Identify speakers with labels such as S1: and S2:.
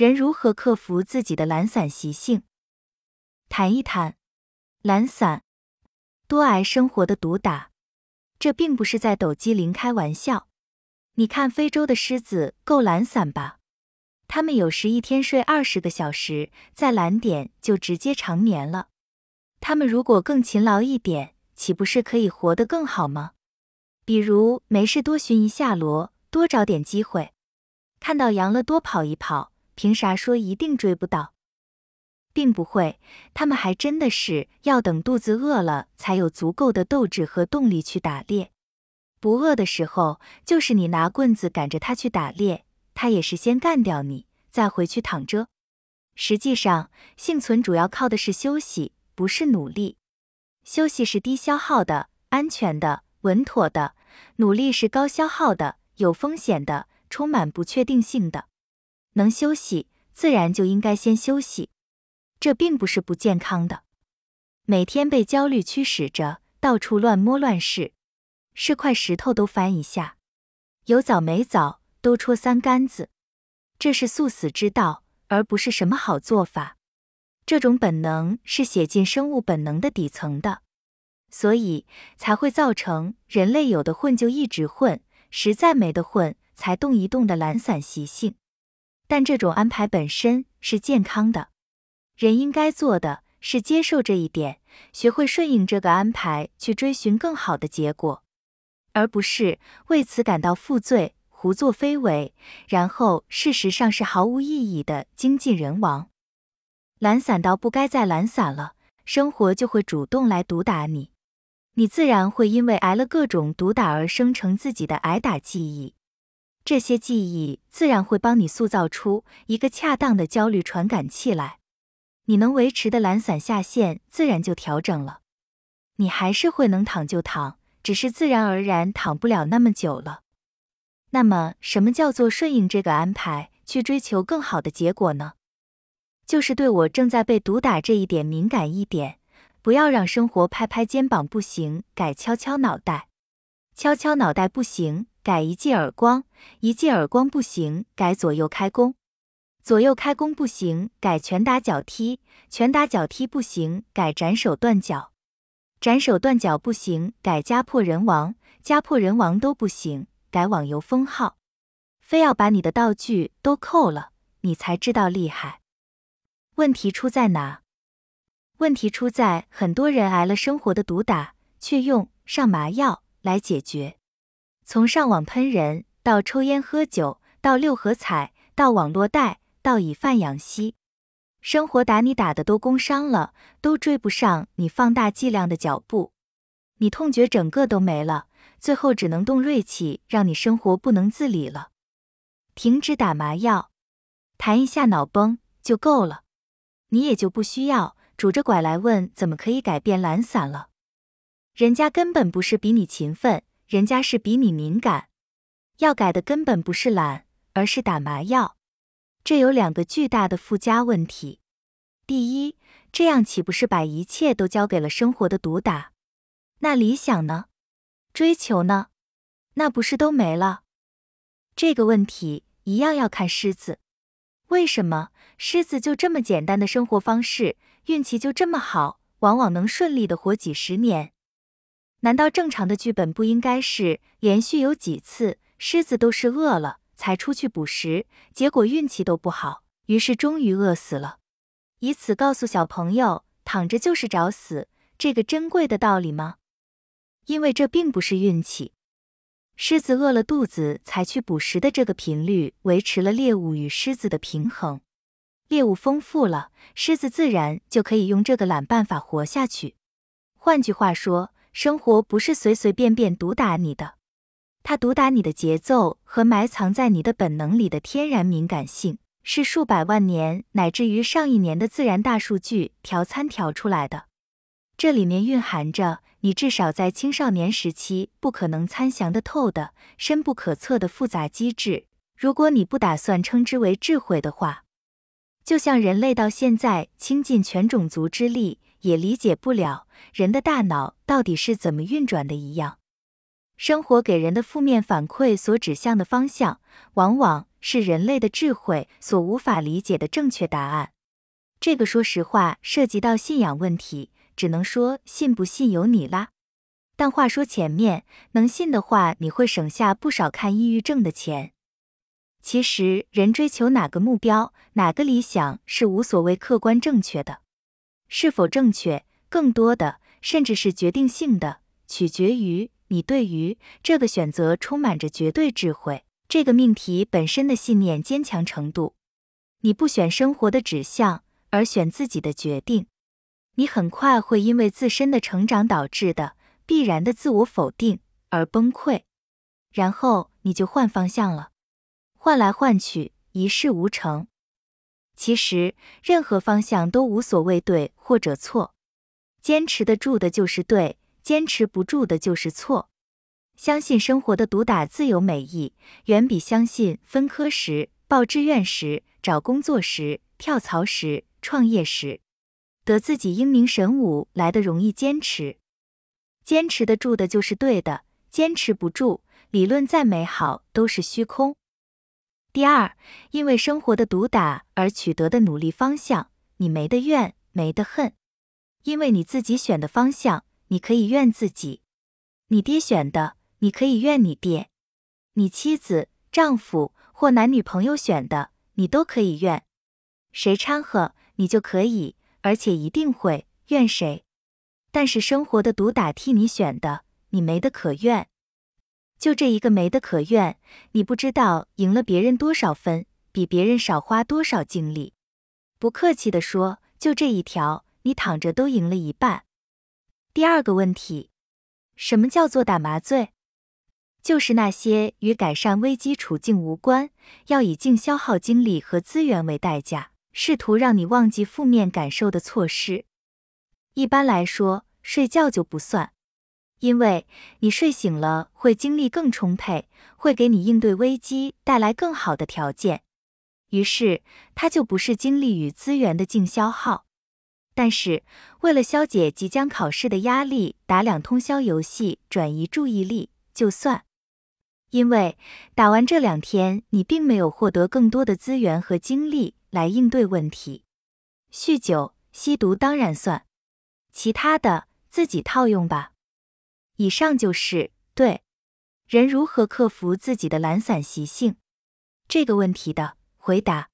S1: 人如何克服自己的懒散习性？谈一谈懒散，多挨生活的毒打。这并不是在抖机灵开玩笑。你看非洲的狮子够懒散吧？它们有时一天睡二十个小时，再懒点就直接长眠了。它们如果更勤劳一点，岂不是可以活得更好吗？比如没事多寻一下螺，多找点机会，看到羊了多跑一跑。凭啥说一定追不到？并不会，他们还真的是要等肚子饿了，才有足够的斗志和动力去打猎。不饿的时候，就是你拿棍子赶着他去打猎，他也是先干掉你，再回去躺着。实际上，幸存主要靠的是休息，不是努力。休息是低消耗的、安全的、稳妥的；努力是高消耗的、有风险的、充满不确定性的。能休息，自然就应该先休息。这并不是不健康的。每天被焦虑驱使着，到处乱摸乱试，是块石头都翻一下，有枣没枣都戳三竿子，这是速死之道，而不是什么好做法。这种本能是写进生物本能的底层的，所以才会造成人类有的混就一直混，实在没得混才动一动的懒散习性。但这种安排本身是健康的，人应该做的是接受这一点，学会顺应这个安排，去追寻更好的结果，而不是为此感到负罪，胡作非为，然后事实上是毫无意义的精尽人亡。懒散到不该再懒散了，生活就会主动来毒打你，你自然会因为挨了各种毒打而生成自己的挨打记忆。这些记忆自然会帮你塑造出一个恰当的焦虑传感器来，你能维持的懒散下限自然就调整了。你还是会能躺就躺，只是自然而然躺不了那么久了。那么，什么叫做顺应这个安排，去追求更好的结果呢？就是对我正在被毒打这一点敏感一点，不要让生活拍拍肩膀不行，改敲敲脑袋，敲敲脑袋不行。改一记耳光，一记耳光不行，改左右开弓；左右开弓不行，改拳打脚踢；拳打脚踢不行，改斩手断脚；斩手断脚不行，改家破人亡；家破人亡都不行，改网游封号。非要把你的道具都扣了，你才知道厉害。问题出在哪？问题出在很多人挨了生活的毒打，却用上麻药来解决。从上网喷人，到抽烟喝酒，到六合彩，到网络贷，到以贩养吸，生活打你打的都工伤了，都追不上你放大剂量的脚步，你痛觉整个都没了，最后只能动锐气，让你生活不能自理了。停止打麻药，谈一下脑崩就够了，你也就不需要拄着拐来问怎么可以改变懒散了，人家根本不是比你勤奋。人家是比你敏感，要改的根本不是懒，而是打麻药。这有两个巨大的附加问题：第一，这样岂不是把一切都交给了生活的毒打？那理想呢？追求呢？那不是都没了？这个问题一样要看狮子。为什么狮子就这么简单的生活方式，运气就这么好，往往能顺利的活几十年？难道正常的剧本不应该是连续有几次狮子都是饿了才出去捕食，结果运气都不好，于是终于饿死了，以此告诉小朋友躺着就是找死这个珍贵的道理吗？因为这并不是运气，狮子饿了肚子才去捕食的这个频率维持了猎物与狮子的平衡，猎物丰富了，狮子自然就可以用这个懒办法活下去。换句话说。生活不是随随便便毒打你的，它毒打你的节奏和埋藏在你的本能里的天然敏感性，是数百万年乃至于上亿年的自然大数据调参调出来的。这里面蕴含着你至少在青少年时期不可能参详的透的、深不可测的复杂机制。如果你不打算称之为智慧的话，就像人类到现在倾尽全种族之力。也理解不了人的大脑到底是怎么运转的一样。生活给人的负面反馈所指向的方向，往往是人类的智慧所无法理解的正确答案。这个说实话涉及到信仰问题，只能说信不信由你啦。但话说前面，能信的话，你会省下不少看抑郁症的钱。其实，人追求哪个目标、哪个理想是无所谓客观正确的，是否正确，更多的甚至是决定性的，取决于你对于这个选择充满着绝对智慧、这个命题本身的信念坚强程度。你不选生活的指向，而选自己的决定，你很快会因为自身的成长导致的必然的自我否定而崩溃，然后你就换方向了。换来换去，一事无成。其实，任何方向都无所谓对或者错，坚持得住的就是对，坚持不住的就是错。相信生活的毒打自有美意，远比相信分科时、报志愿时、找工作时、跳槽时、创业时得自己英明神武来的容易。坚持，坚持得住的就是对的，坚持不住，理论再美好都是虚空。第二，因为生活的毒打而取得的努力方向，你没得怨，没得恨，因为你自己选的方向，你可以怨自己；你爹选的，你可以怨你爹；你妻子、丈夫或男女朋友选的，你都可以怨。谁掺和，你就可以，而且一定会怨谁。但是生活的毒打替你选的，你没得可怨。就这一个没得可怨，你不知道赢了别人多少分，比别人少花多少精力。不客气的说，就这一条，你躺着都赢了一半。第二个问题，什么叫做打麻醉？就是那些与改善危机处境无关，要以净消耗精力和资源为代价，试图让你忘记负面感受的措施。一般来说，睡觉就不算。因为你睡醒了，会精力更充沛，会给你应对危机带来更好的条件，于是它就不是精力与资源的净消耗。但是为了消解即将考试的压力，打两通宵游戏转移注意力就算。因为打完这两天，你并没有获得更多的资源和精力来应对问题。酗酒、吸毒当然算，其他的自己套用吧。以上就是对人如何克服自己的懒散习性这个问题的回答。